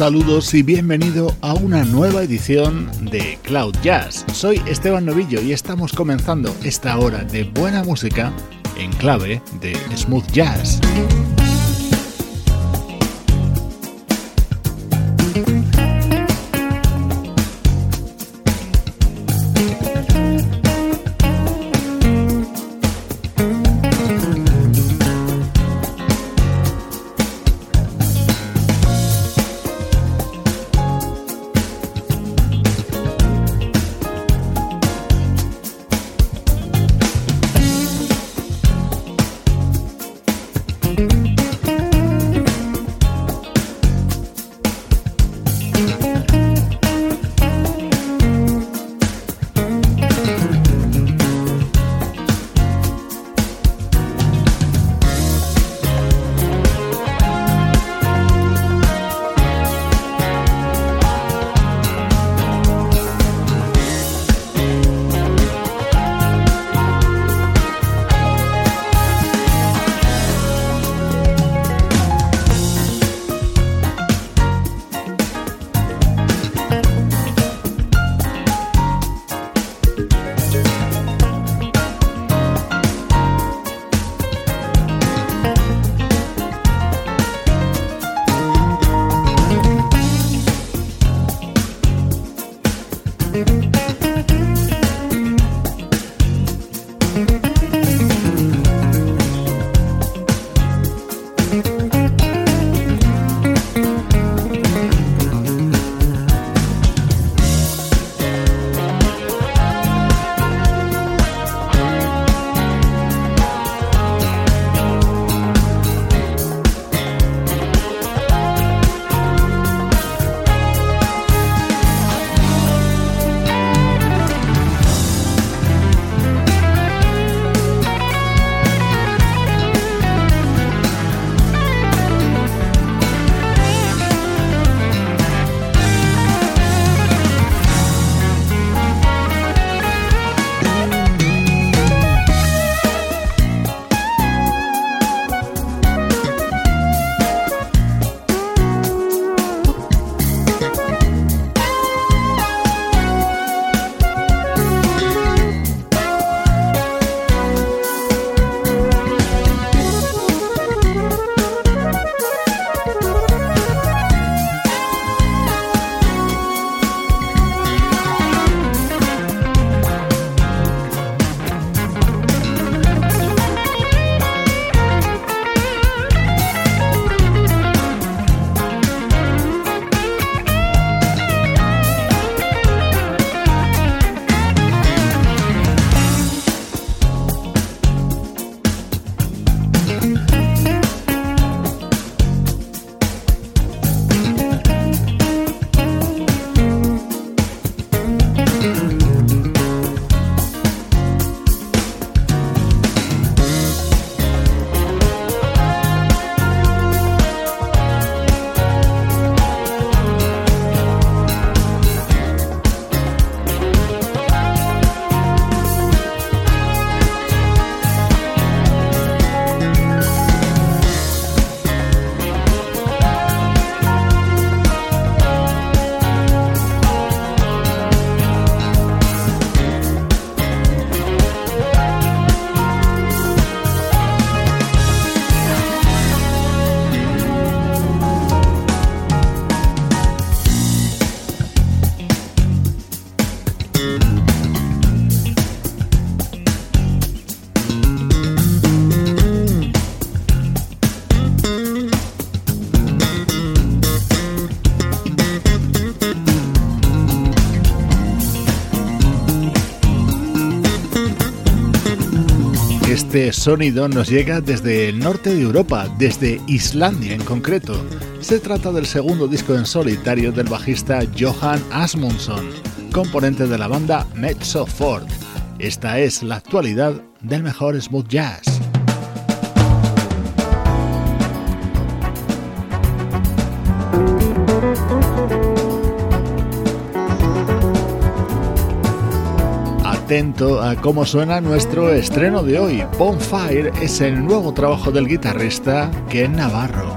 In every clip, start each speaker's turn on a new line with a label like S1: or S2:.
S1: Saludos y bienvenido a una nueva edición de Cloud Jazz. Soy Esteban Novillo y estamos comenzando esta hora de buena música en clave de smooth jazz. Este sonido nos llega desde el norte de Europa, desde Islandia en concreto. Se trata del segundo disco en solitario del bajista Johan Asmundsson, componente de la banda Mezzo Ford. Esta es la actualidad del mejor smooth jazz. Atento a cómo suena nuestro estreno de hoy. Bonfire es el nuevo trabajo del guitarrista Ken Navarro.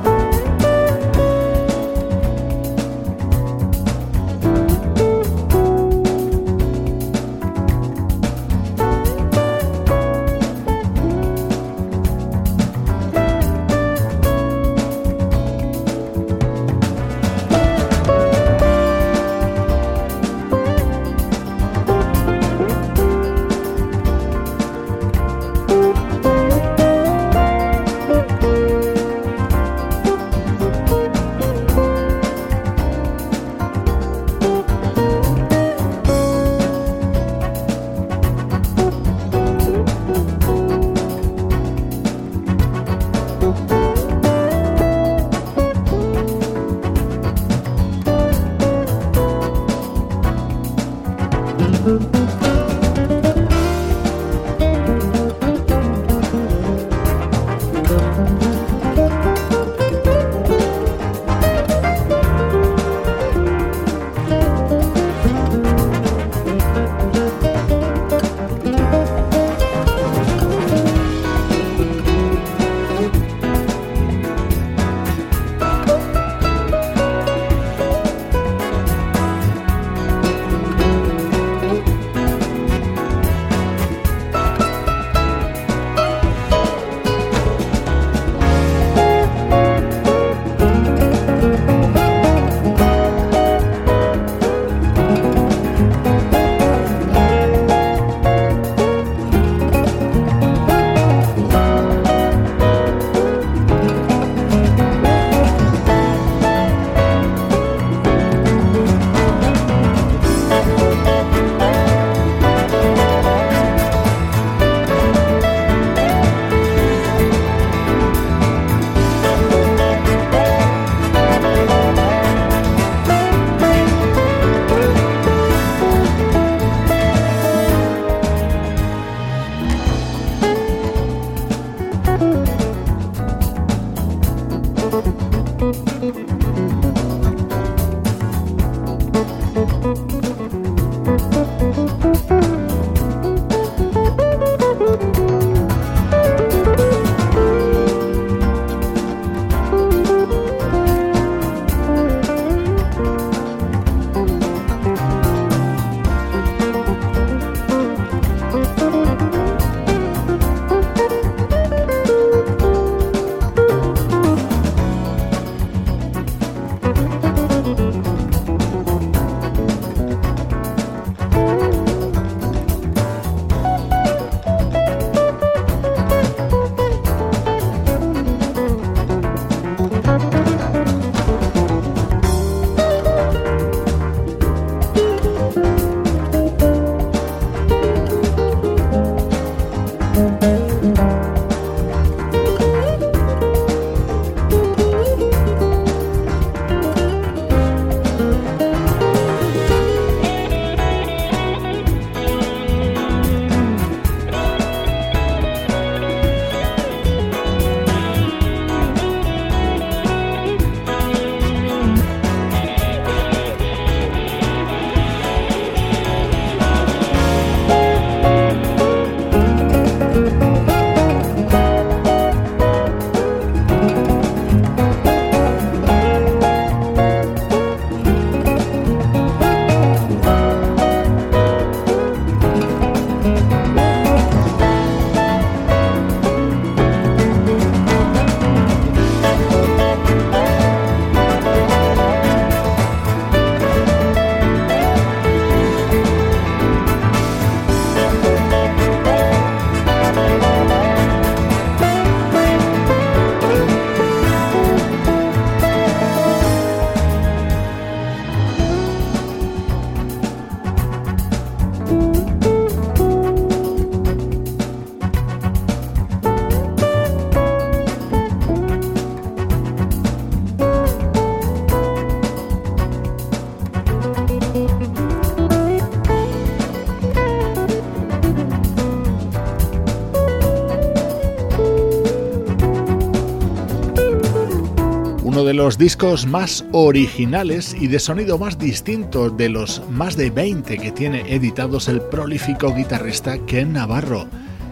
S1: Los discos más originales y de sonido más distintos de los más de 20 que tiene editados el prolífico guitarrista Ken Navarro.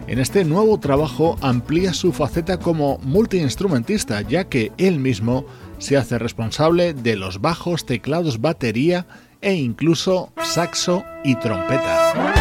S1: En este nuevo trabajo amplía su faceta como multiinstrumentista, ya que él mismo se hace responsable de los bajos, teclados, batería e incluso saxo y trompeta.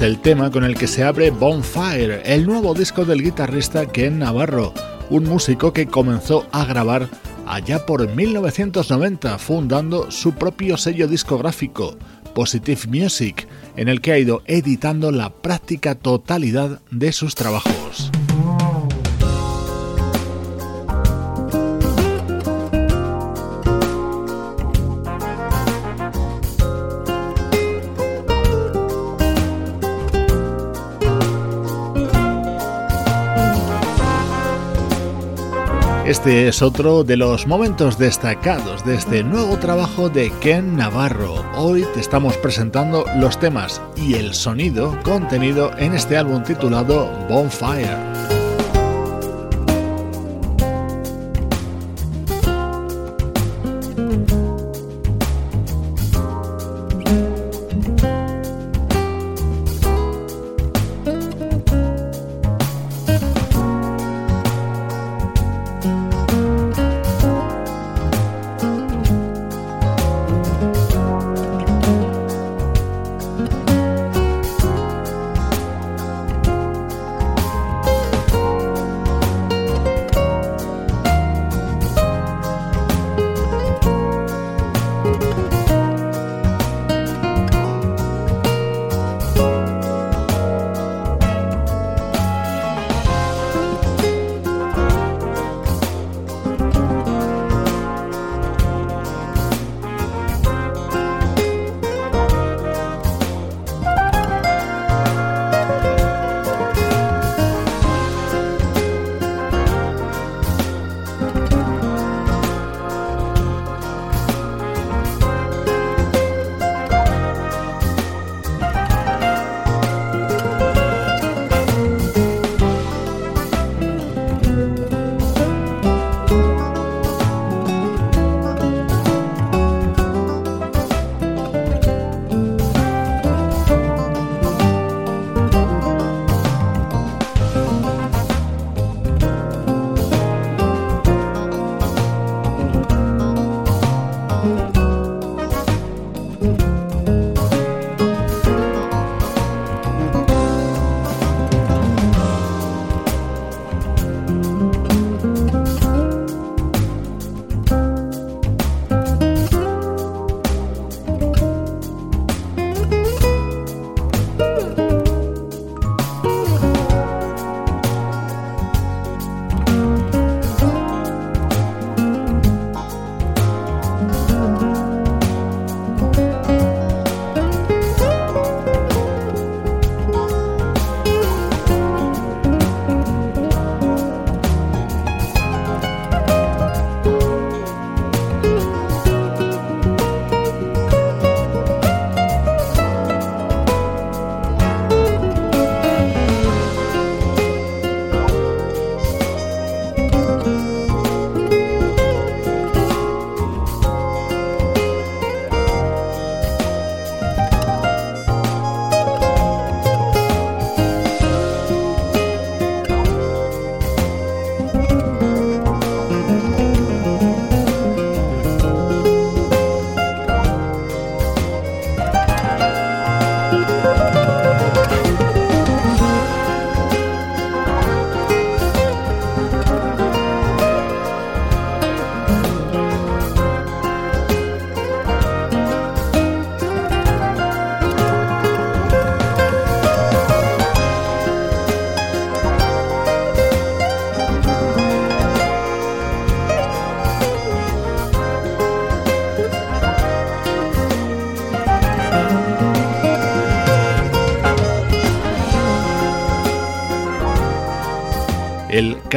S1: El tema con el que se abre Bonfire, el nuevo disco del guitarrista Ken Navarro, un músico que comenzó a grabar allá por 1990, fundando su propio sello discográfico, Positive Music, en el que ha ido editando la práctica totalidad de sus trabajos. Este es otro de los momentos destacados de este nuevo trabajo de Ken Navarro. Hoy te estamos presentando los temas y el sonido contenido en este álbum titulado Bonfire.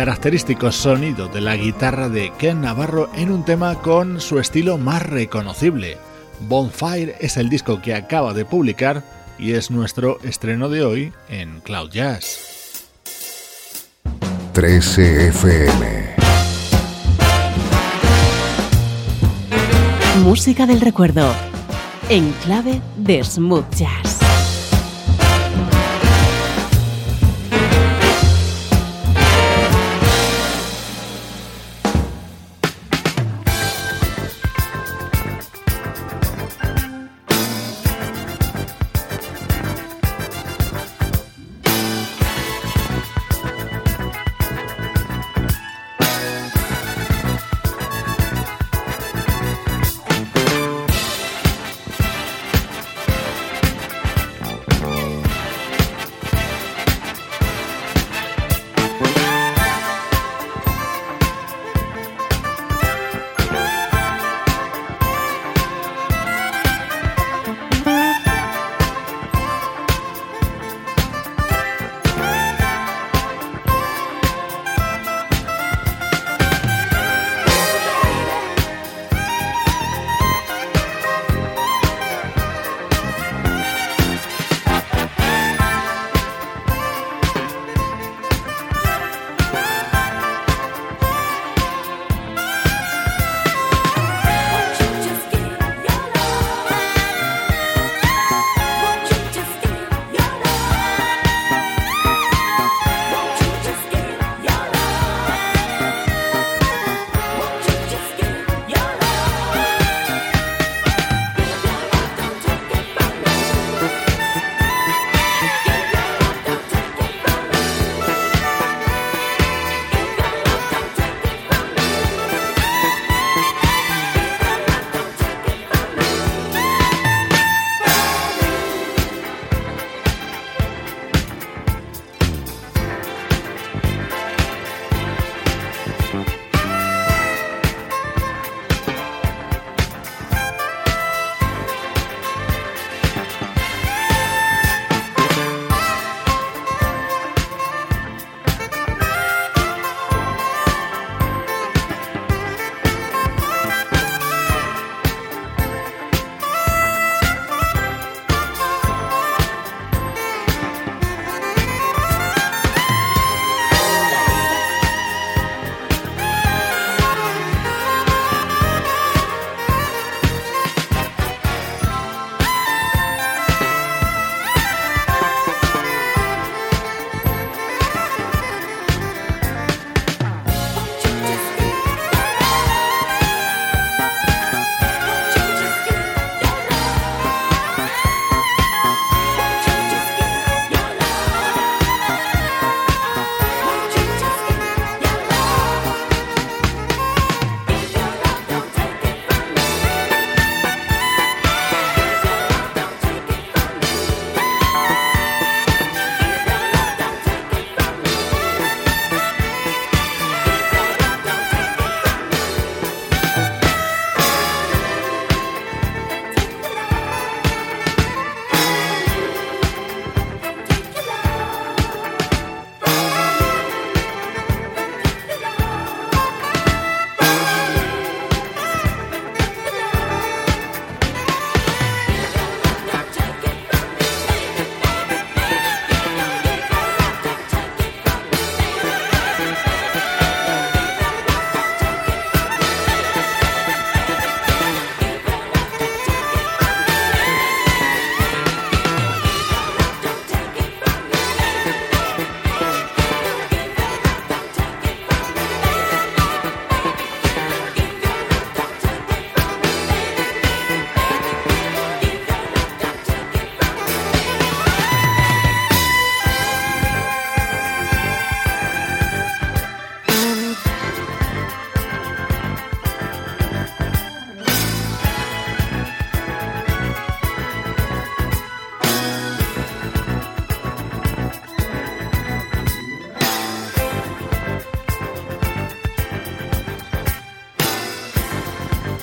S1: Característico sonido de la guitarra de Ken Navarro en un tema con su estilo más reconocible. Bonfire es el disco que acaba de publicar y es nuestro estreno de hoy en Cloud Jazz.
S2: 13 FM
S3: Música del recuerdo en clave de smooth jazz.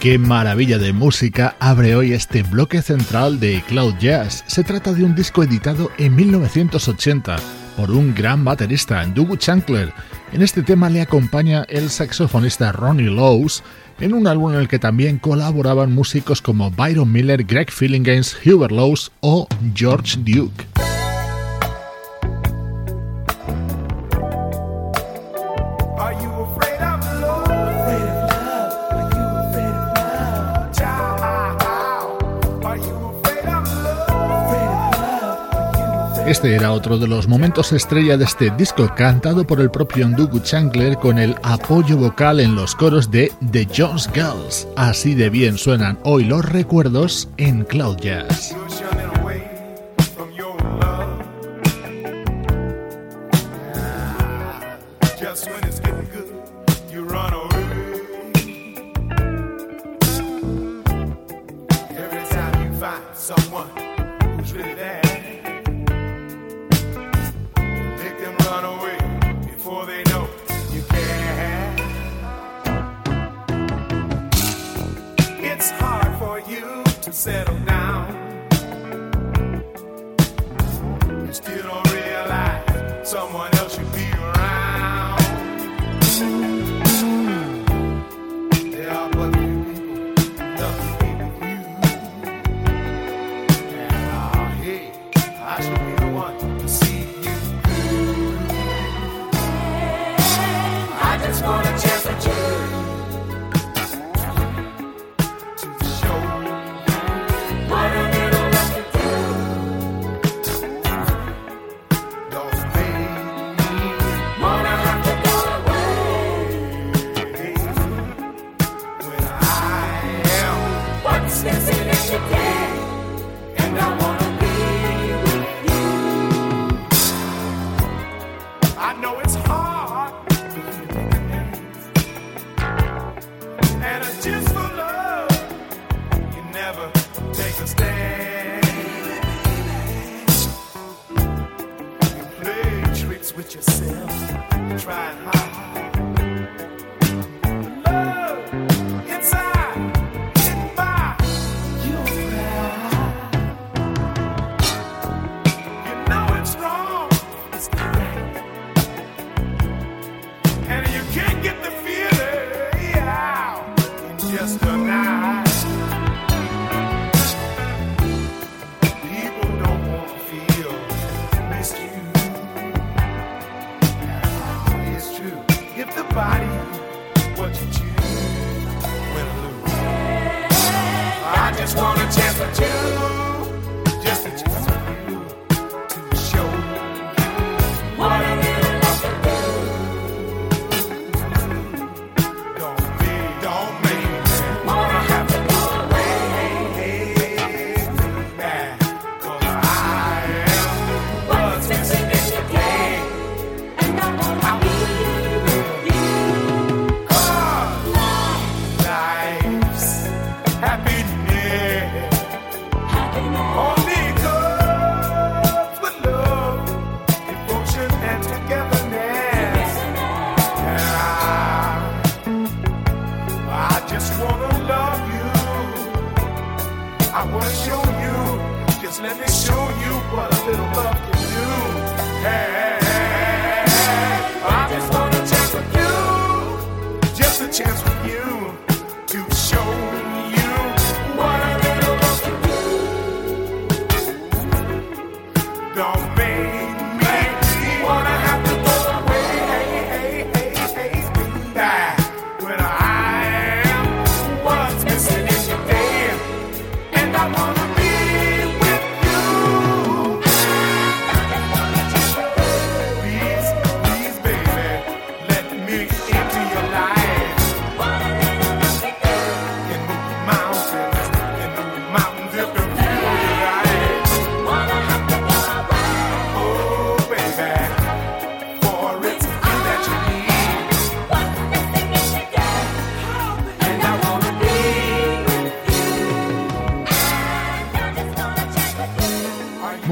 S4: Qué maravilla de música abre hoy este bloque central de Cloud Jazz. Se trata de un disco editado en 1980 por un gran baterista, Doug Chancler. En este tema le acompaña el saxofonista Ronnie Lowes en un álbum en el que también colaboraban músicos como Byron Miller, Greg Fillinganes, Hubert Lowes o George Duke. Este era otro de los momentos estrella de este disco, cantado por el propio Ndugu Chancler con el apoyo vocal en los coros de The Jones Girls. Así de bien suenan hoy los recuerdos en Cloud Jazz.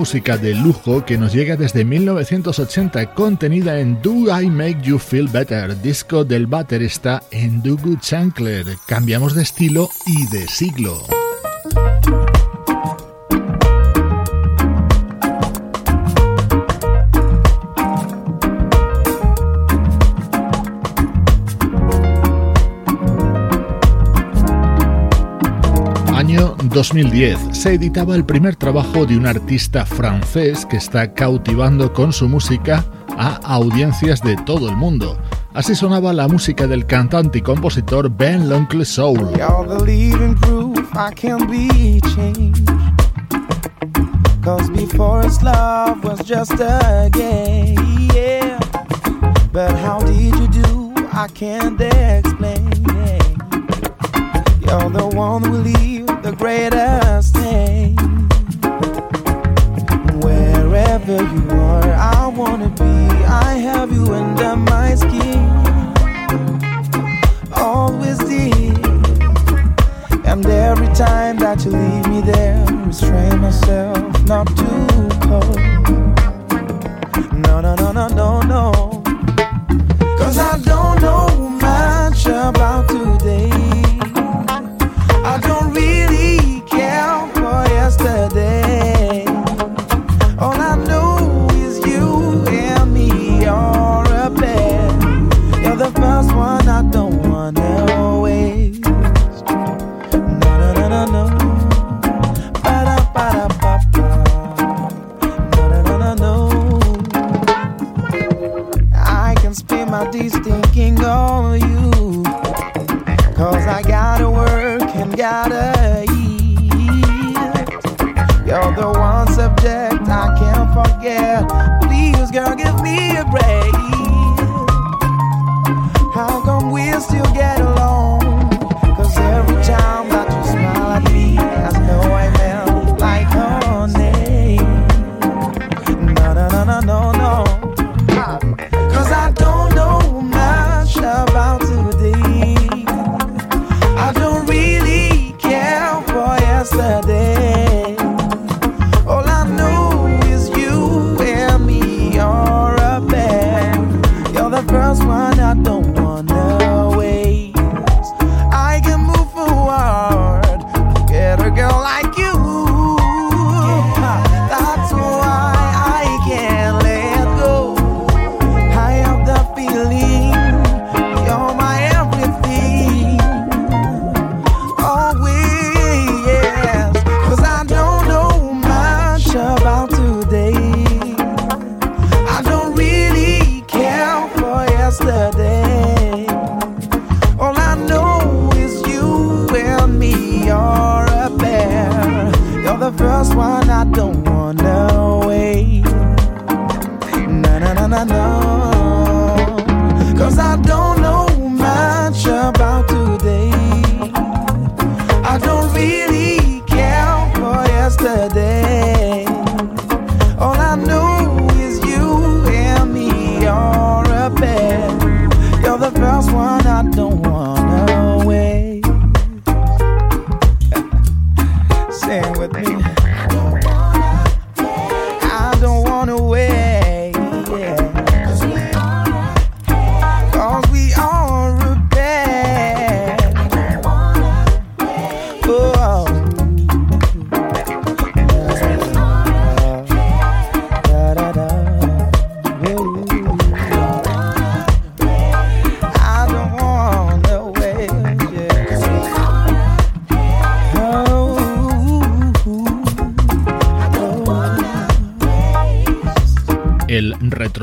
S3: Música de lujo que nos llega desde 1980, contenida en Do I Make You Feel Better, disco del baterista Ndugu Chancler. Cambiamos de estilo y de siglo. Año 2010 se editaba el primer trabajo de un artista francés que está cautivando con su música a audiencias de todo el mundo. Así sonaba la música del cantante y compositor Ben L'Oncle Soul. Cause before us love was just a game, yeah. But how did you do? I can't explain. The greatest thing. Wherever you are, I wanna be. I have you under my skin. Always did. And every time that you leave me there, restrain myself not too cold. No, no, no, no, no, no. Cause I don't know much about today.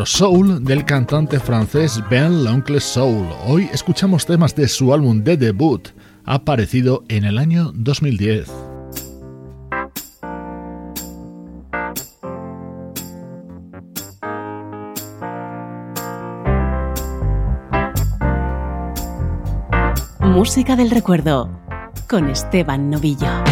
S3: Soul del cantante francés Ben L'Oncle Soul. Hoy escuchamos temas de su álbum de debut, aparecido en el año 2010.
S5: Música del recuerdo con Esteban Novillo.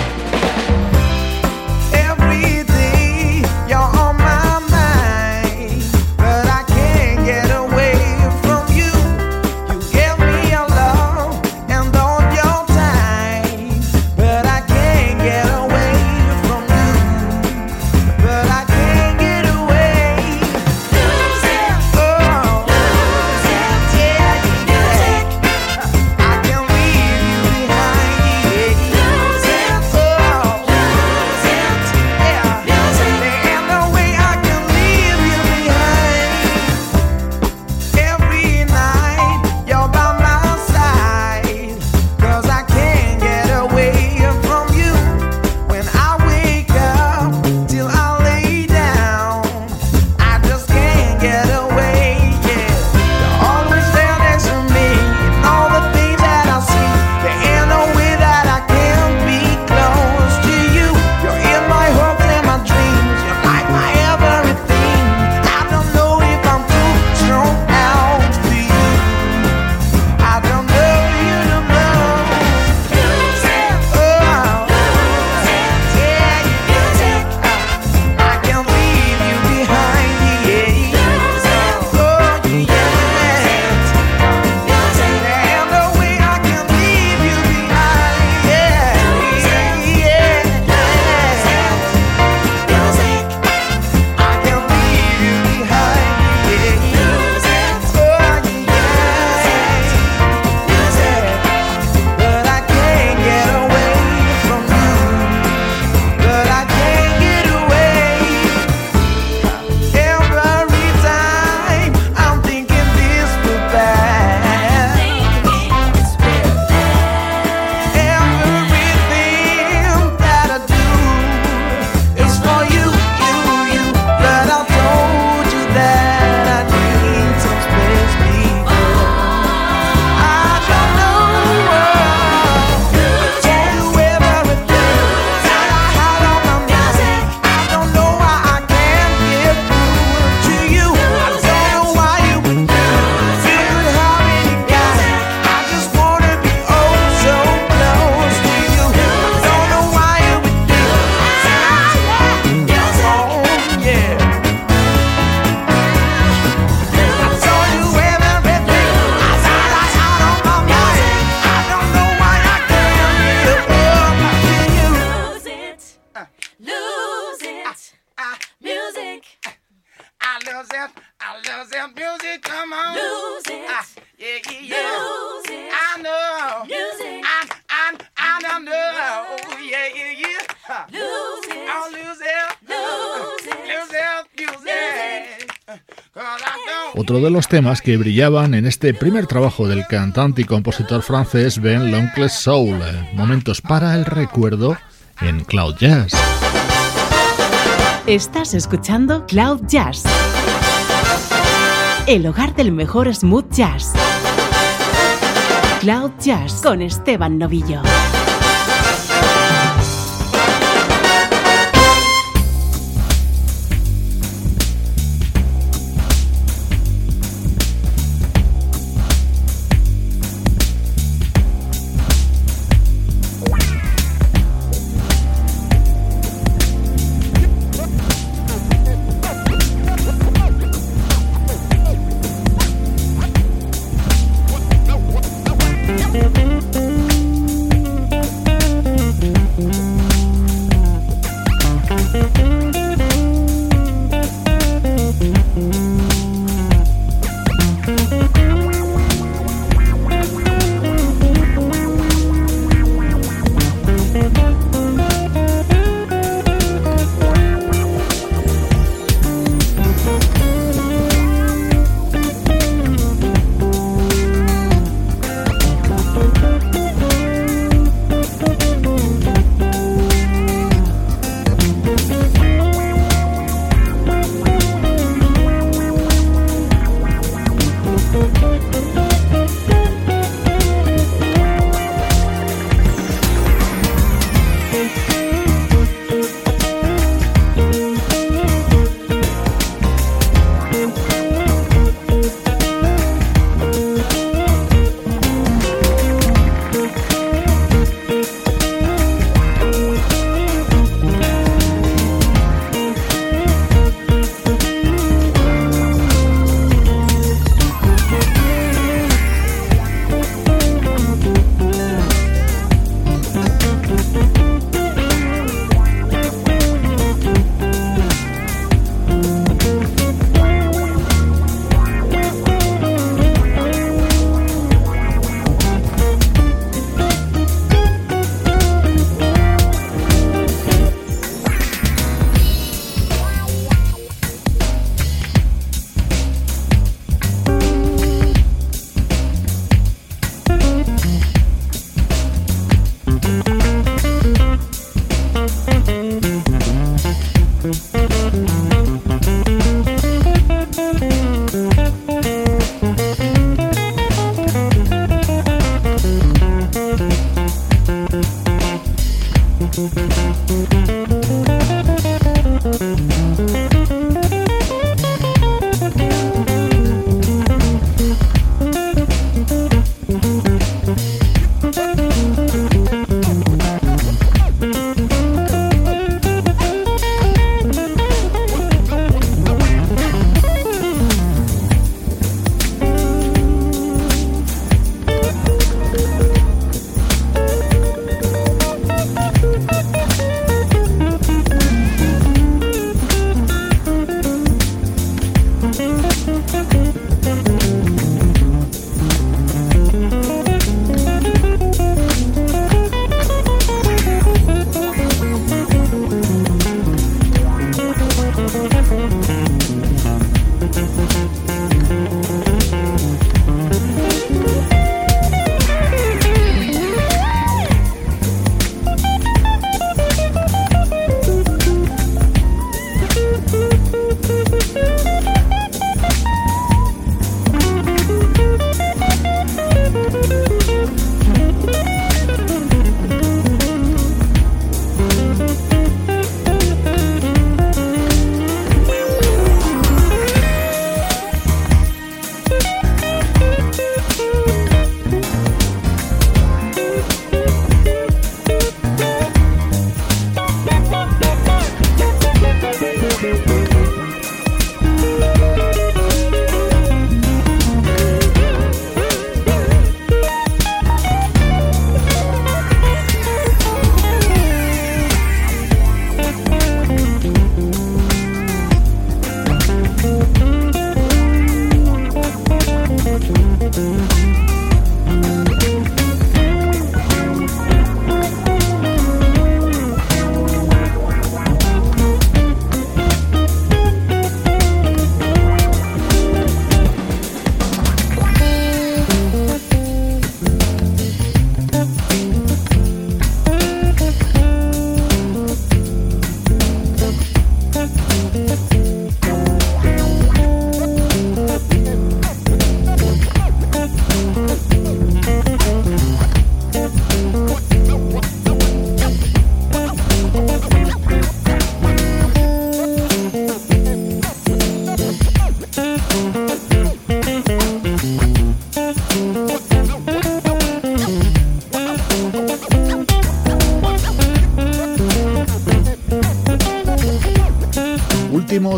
S1: De los temas que brillaban en este primer trabajo del cantante y compositor francés Ben L'Oncle Soul, Momentos para el Recuerdo en Cloud Jazz.
S5: Estás escuchando Cloud Jazz, el hogar del mejor smooth jazz. Cloud Jazz con Esteban Novillo.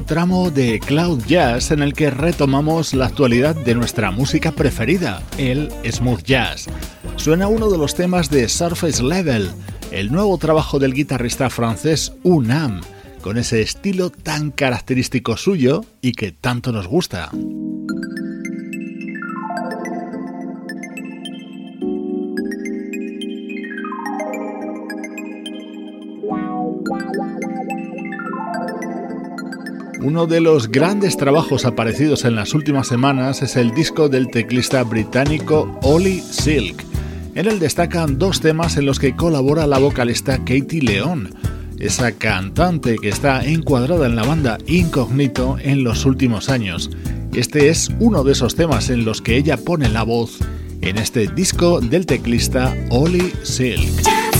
S1: Tramo de Cloud Jazz en el que retomamos la actualidad de nuestra música preferida, el smooth jazz. Suena uno de los temas de Surface Level, el nuevo trabajo del guitarrista francés Unam, con ese estilo tan característico suyo y que tanto nos gusta. Uno de los grandes trabajos aparecidos en las últimas semanas es el disco del teclista británico Ollie Silk. En él destacan dos temas en los que colabora la vocalista Katie León, esa cantante que está encuadrada en la banda Incognito en los últimos años. Este es uno de esos temas en los que ella pone la voz en este disco del teclista Ollie Silk.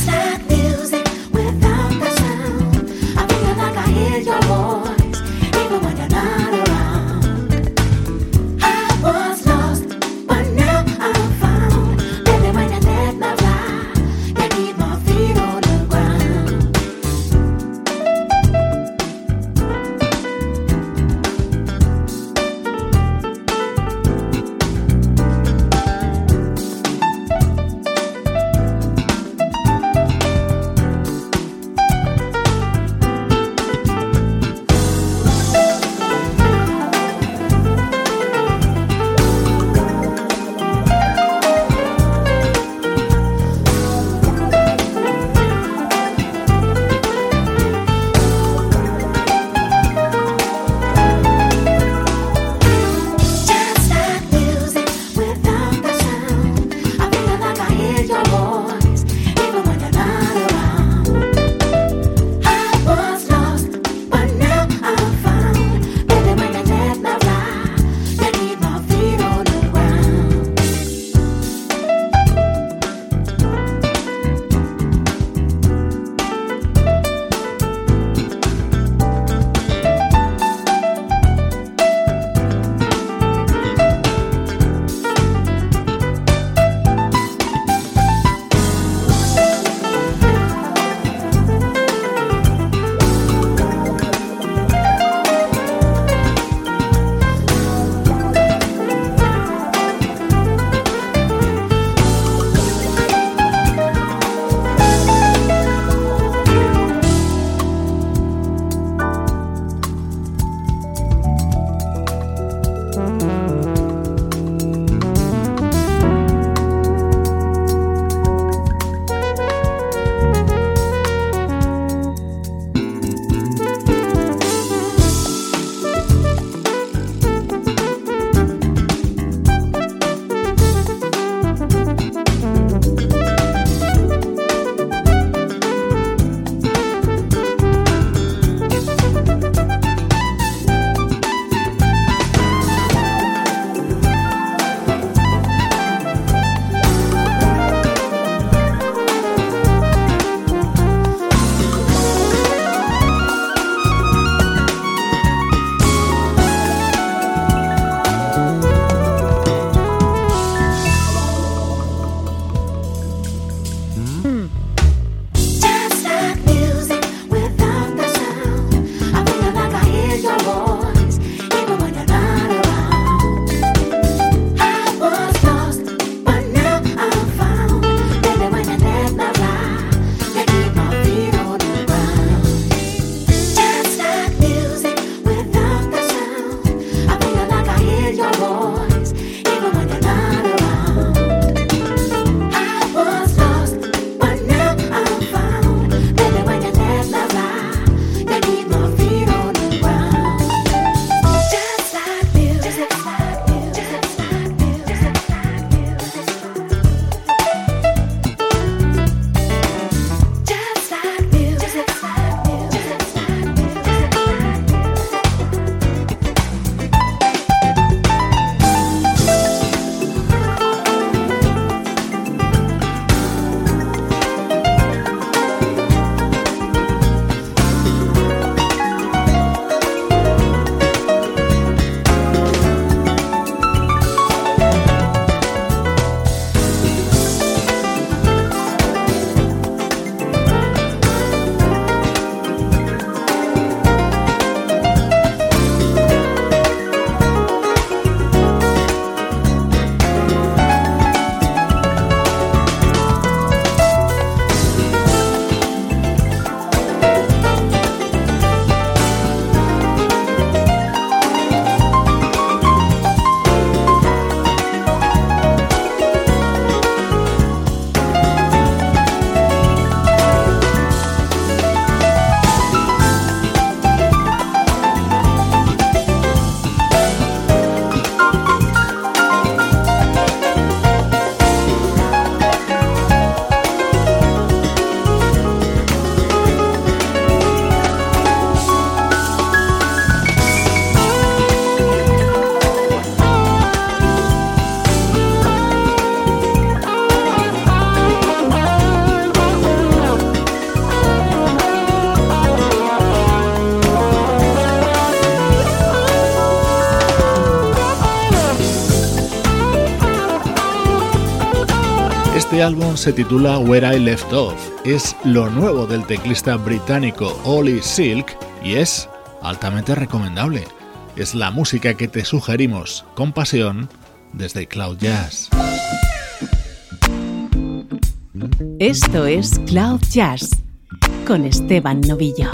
S1: Este álbum se titula Where I Left Off, es lo nuevo del teclista británico Ollie Silk y es altamente recomendable. Es la música que te sugerimos con pasión desde Cloud Jazz.
S5: Esto es Cloud Jazz con Esteban Novillo.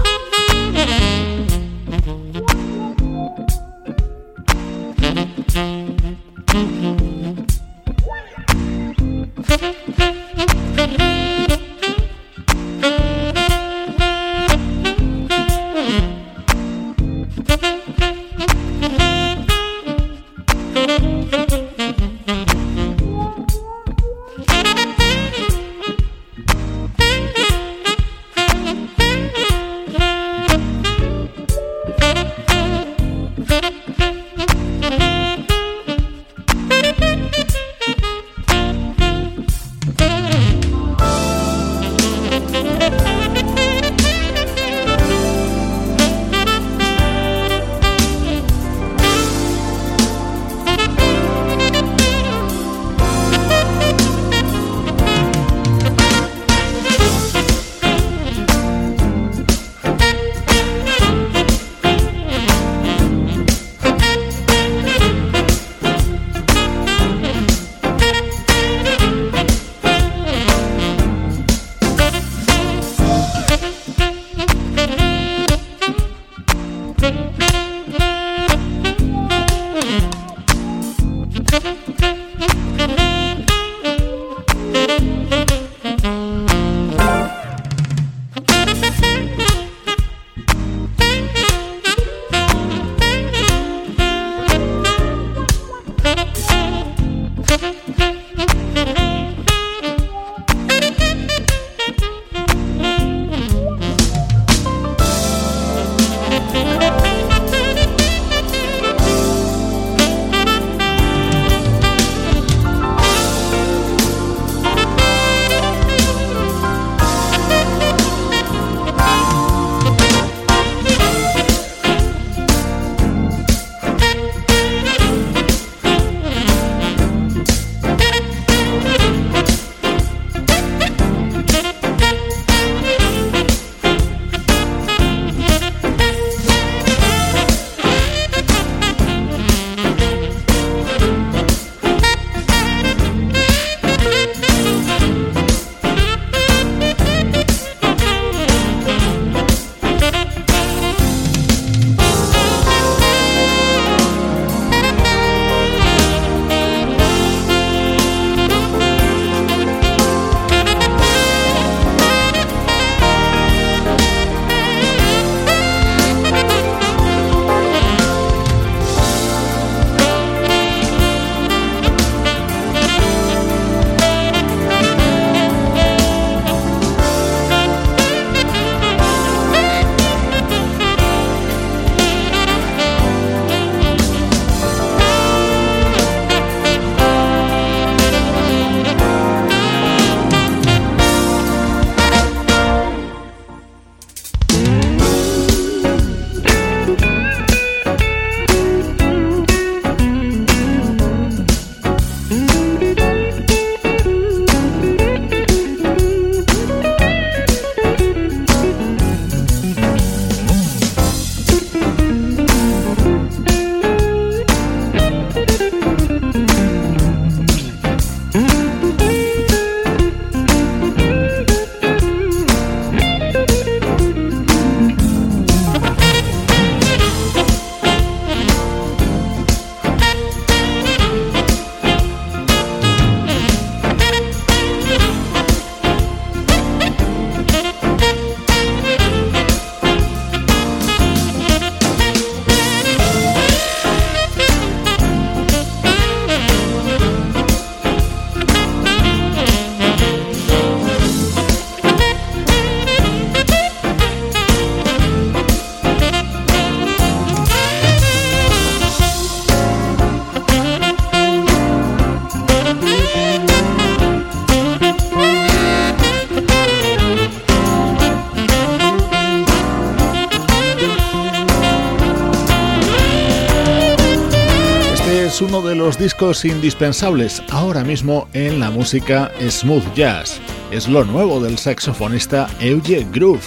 S6: Discos indispensables ahora mismo en la música smooth jazz. Es lo nuevo del saxofonista Euge Groove.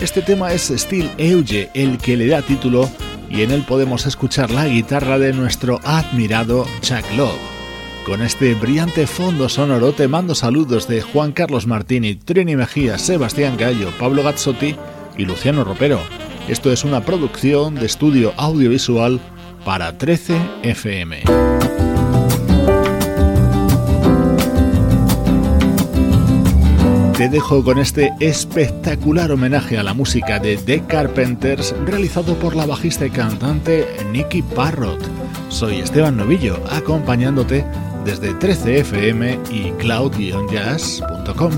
S6: Este tema es Steel Euge el que le da título y en él podemos escuchar la guitarra de nuestro admirado Chuck Love. Con este brillante fondo sonoro te mando saludos de Juan Carlos Martini, Trini Mejía, Sebastián Gallo, Pablo Gazzotti y Luciano Ropero. Esto es una producción de estudio audiovisual para 13 FM. Te dejo con este espectacular homenaje a la música de The Carpenters realizado por la bajista y cantante Nicky Parrott. Soy Esteban Novillo, acompañándote desde 13fm y cloud-jazz.com.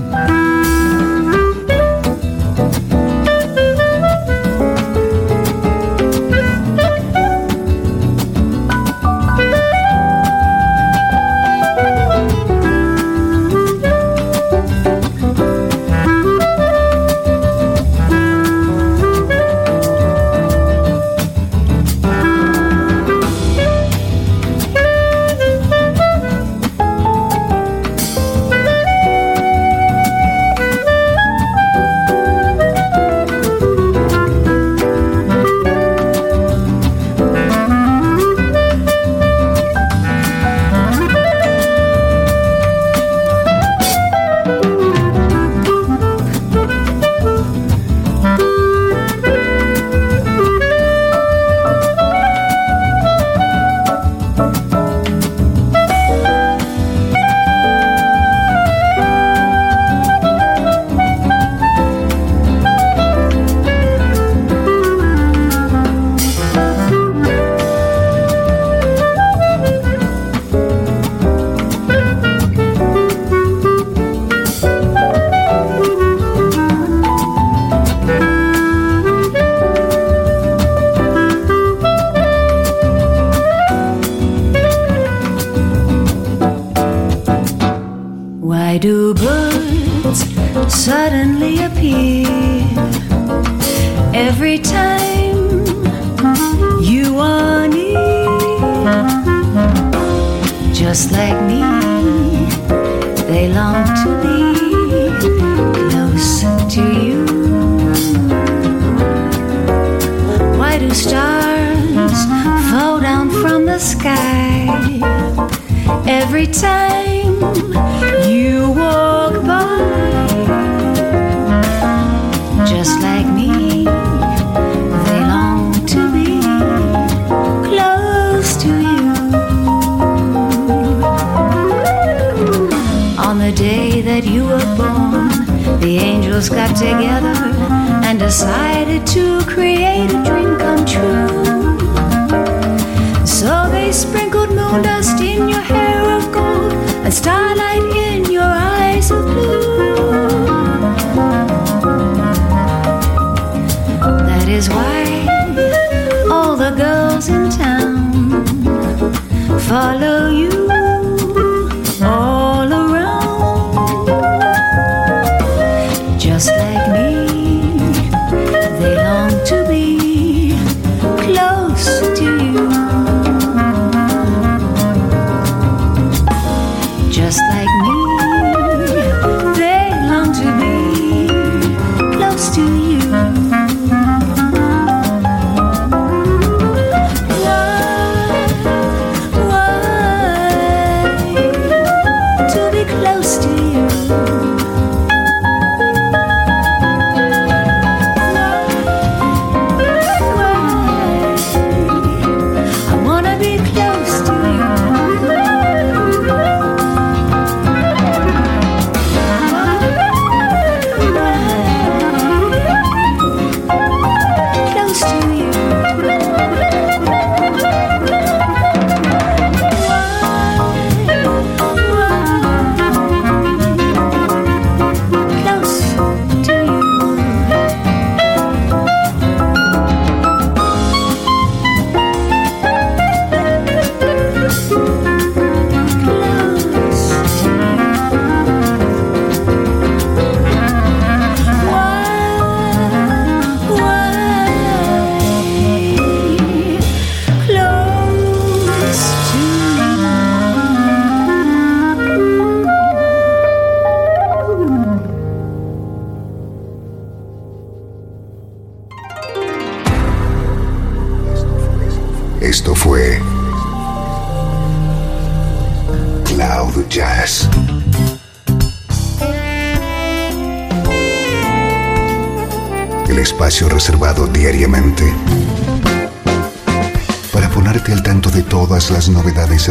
S2: Got together and decided to create a dream come true. So they sprinkled moon dust in
S6: your hair of gold and starlight in your eyes of blue. That is why all the girls in town follow you.